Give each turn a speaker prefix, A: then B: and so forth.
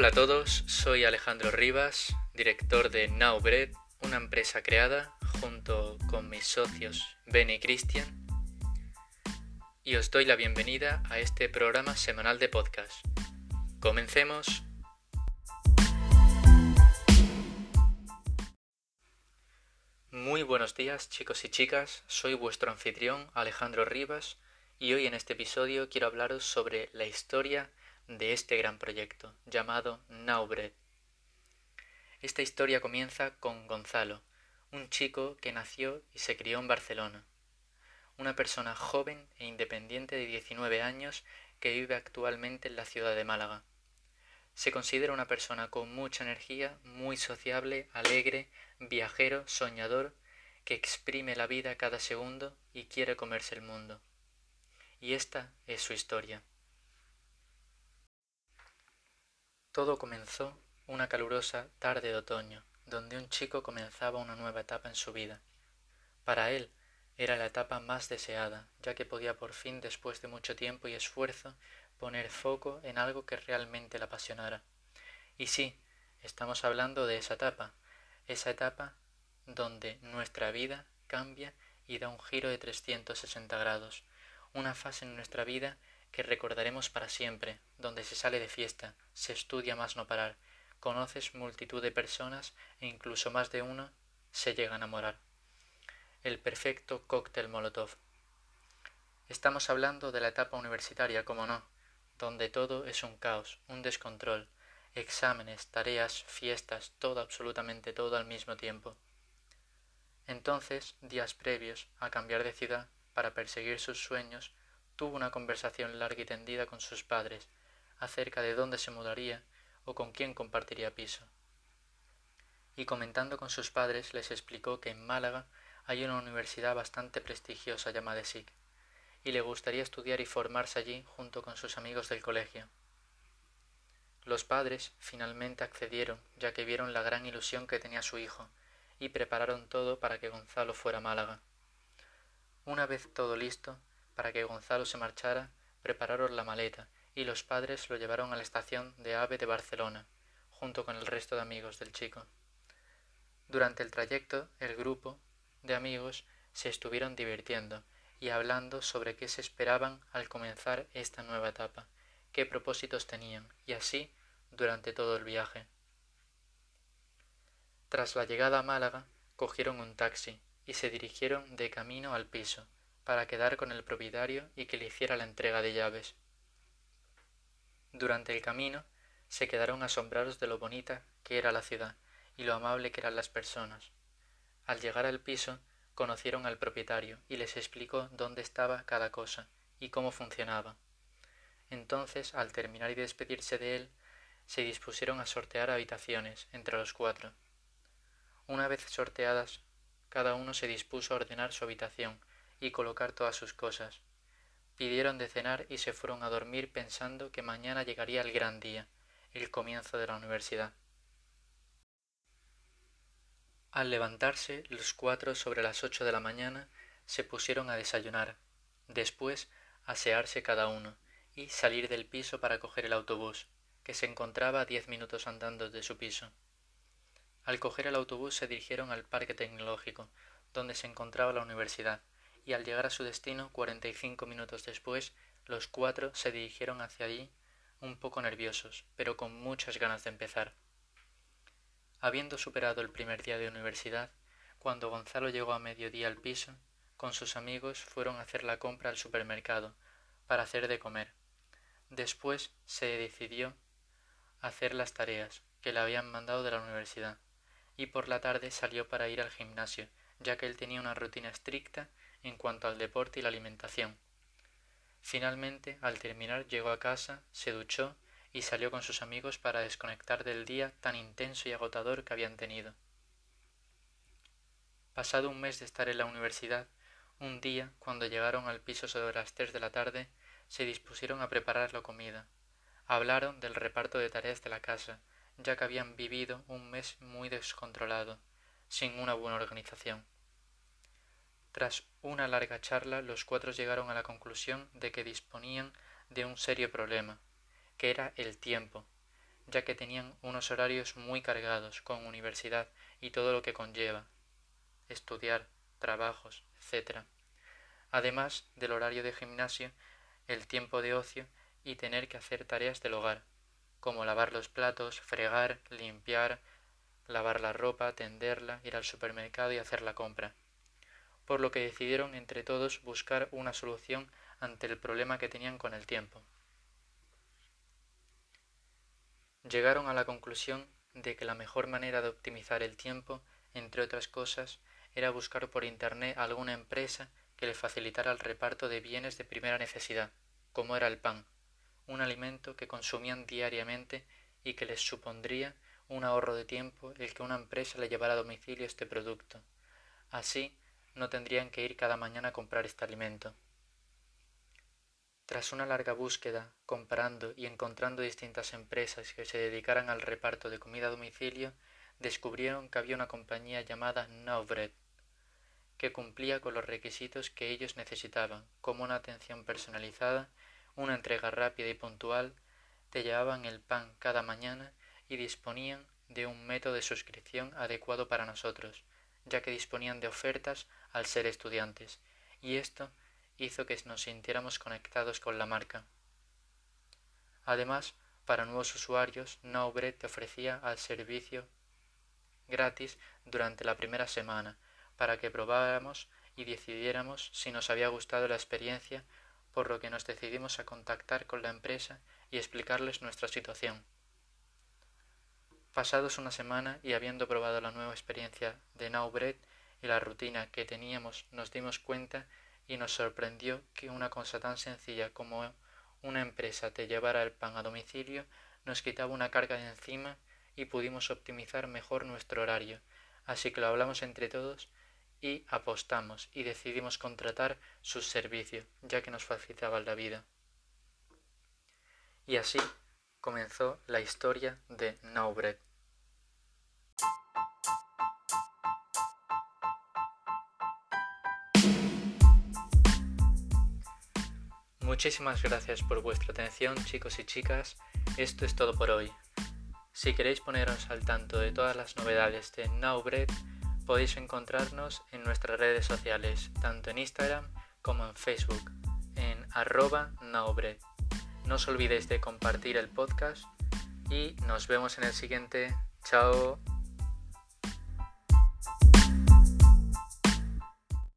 A: Hola a todos, soy Alejandro Rivas, director de Nowbread, una empresa creada junto con mis socios Ben y Cristian, y os doy la bienvenida a este programa semanal de podcast. Comencemos. Muy buenos días chicos y chicas, soy vuestro anfitrión Alejandro Rivas y hoy en este episodio quiero hablaros sobre la historia de este gran proyecto llamado Nowbread. Esta historia comienza con Gonzalo, un chico que nació y se crió en Barcelona, una persona joven e independiente de 19 años que vive actualmente en la ciudad de Málaga. Se considera una persona con mucha energía, muy sociable, alegre, viajero, soñador, que exprime la vida cada segundo y quiere comerse el mundo. Y esta es su historia. Todo comenzó una calurosa tarde de otoño, donde un chico comenzaba una nueva etapa en su vida. Para él era la etapa más deseada, ya que podía por fin, después de mucho tiempo y esfuerzo, poner foco en algo que realmente le apasionara. Y sí, estamos hablando de esa etapa, esa etapa donde nuestra vida cambia y da un giro de 360 grados, una fase en nuestra vida que recordaremos para siempre, donde se sale de fiesta, se estudia más no parar, conoces multitud de personas e incluso más de uno se llega a enamorar. El perfecto cóctel Molotov. Estamos hablando de la etapa universitaria, como no, donde todo es un caos, un descontrol, exámenes, tareas, fiestas, todo, absolutamente todo al mismo tiempo. Entonces, días previos a cambiar de ciudad para perseguir sus sueños, tuvo una conversación larga y tendida con sus padres acerca de dónde se mudaría o con quién compartiría piso. Y comentando con sus padres les explicó que en Málaga hay una universidad bastante prestigiosa llamada SIC, y le gustaría estudiar y formarse allí junto con sus amigos del colegio. Los padres finalmente accedieron, ya que vieron la gran ilusión que tenía su hijo, y prepararon todo para que Gonzalo fuera a Málaga. Una vez todo listo, para que Gonzalo se marchara, prepararon la maleta y los padres lo llevaron a la estación de AVE de Barcelona, junto con el resto de amigos del chico. Durante el trayecto, el grupo de amigos se estuvieron divirtiendo y hablando sobre qué se esperaban al comenzar esta nueva etapa, qué propósitos tenían, y así durante todo el viaje. Tras la llegada a Málaga, cogieron un taxi y se dirigieron de camino al piso, para quedar con el propietario y que le hiciera la entrega de llaves. Durante el camino se quedaron asombrados de lo bonita que era la ciudad y lo amable que eran las personas. Al llegar al piso conocieron al propietario y les explicó dónde estaba cada cosa y cómo funcionaba. Entonces, al terminar y despedirse de él, se dispusieron a sortear habitaciones entre los cuatro. Una vez sorteadas, cada uno se dispuso a ordenar su habitación y colocar todas sus cosas. Pidieron de cenar y se fueron a dormir pensando que mañana llegaría el gran día, el comienzo de la universidad. Al levantarse, los cuatro sobre las ocho de la mañana se pusieron a desayunar, después asearse cada uno y salir del piso para coger el autobús, que se encontraba a diez minutos andando de su piso. Al coger el autobús se dirigieron al parque tecnológico, donde se encontraba la universidad, y al llegar a su destino cuarenta y cinco minutos después, los cuatro se dirigieron hacia allí un poco nerviosos, pero con muchas ganas de empezar. Habiendo superado el primer día de universidad, cuando Gonzalo llegó a mediodía al piso, con sus amigos fueron a hacer la compra al supermercado para hacer de comer. Después se decidió hacer las tareas que le habían mandado de la universidad y por la tarde salió para ir al gimnasio, ya que él tenía una rutina estricta en cuanto al deporte y la alimentación. Finalmente, al terminar, llegó a casa, se duchó y salió con sus amigos para desconectar del día tan intenso y agotador que habían tenido. Pasado un mes de estar en la universidad, un día, cuando llegaron al piso sobre las tres de la tarde, se dispusieron a preparar la comida. Hablaron del reparto de tareas de la casa, ya que habían vivido un mes muy descontrolado, sin una buena organización. Tras una larga charla, los cuatro llegaron a la conclusión de que disponían de un serio problema, que era el tiempo, ya que tenían unos horarios muy cargados con universidad y todo lo que conlleva, estudiar, trabajos, etc. Además del horario de gimnasio, el tiempo de ocio y tener que hacer tareas del hogar, como lavar los platos, fregar, limpiar, lavar la ropa, tenderla, ir al supermercado y hacer la compra. Por lo que decidieron entre todos buscar una solución ante el problema que tenían con el tiempo. Llegaron a la conclusión de que la mejor manera de optimizar el tiempo, entre otras cosas, era buscar por Internet alguna empresa que le facilitara el reparto de bienes de primera necesidad, como era el pan, un alimento que consumían diariamente y que les supondría un ahorro de tiempo el que una empresa le llevara a domicilio este producto. Así no tendrían que ir cada mañana a comprar este alimento. Tras una larga búsqueda, comparando y encontrando distintas empresas que se dedicaran al reparto de comida a domicilio, descubrieron que había una compañía llamada Nowbread, que cumplía con los requisitos que ellos necesitaban, como una atención personalizada, una entrega rápida y puntual, te llevaban el pan cada mañana y disponían de un método de suscripción adecuado para nosotros, ya que disponían de ofertas al ser estudiantes, y esto hizo que nos sintiéramos conectados con la marca. Además, para nuevos usuarios, Nowbread te ofrecía al servicio gratis durante la primera semana para que probáramos y decidiéramos si nos había gustado la experiencia, por lo que nos decidimos a contactar con la empresa y explicarles nuestra situación. Pasados una semana y habiendo probado la nueva experiencia de Nowbread y la rutina que teníamos, nos dimos cuenta y nos sorprendió que una cosa tan sencilla como una empresa te llevara el pan a domicilio nos quitaba una carga de encima y pudimos optimizar mejor nuestro horario. Así que lo hablamos entre todos y apostamos y decidimos contratar sus servicios, ya que nos facilitaban la vida. Y así comenzó la historia de Nowbread. Muchísimas gracias por vuestra atención chicos y chicas, esto es todo por hoy. Si queréis poneros al tanto de todas las novedades de Nowbread, podéis encontrarnos en nuestras redes sociales, tanto en Instagram como en Facebook, en arroba Nowbread. No os olvidéis de compartir el podcast y nos vemos en el siguiente. Chao.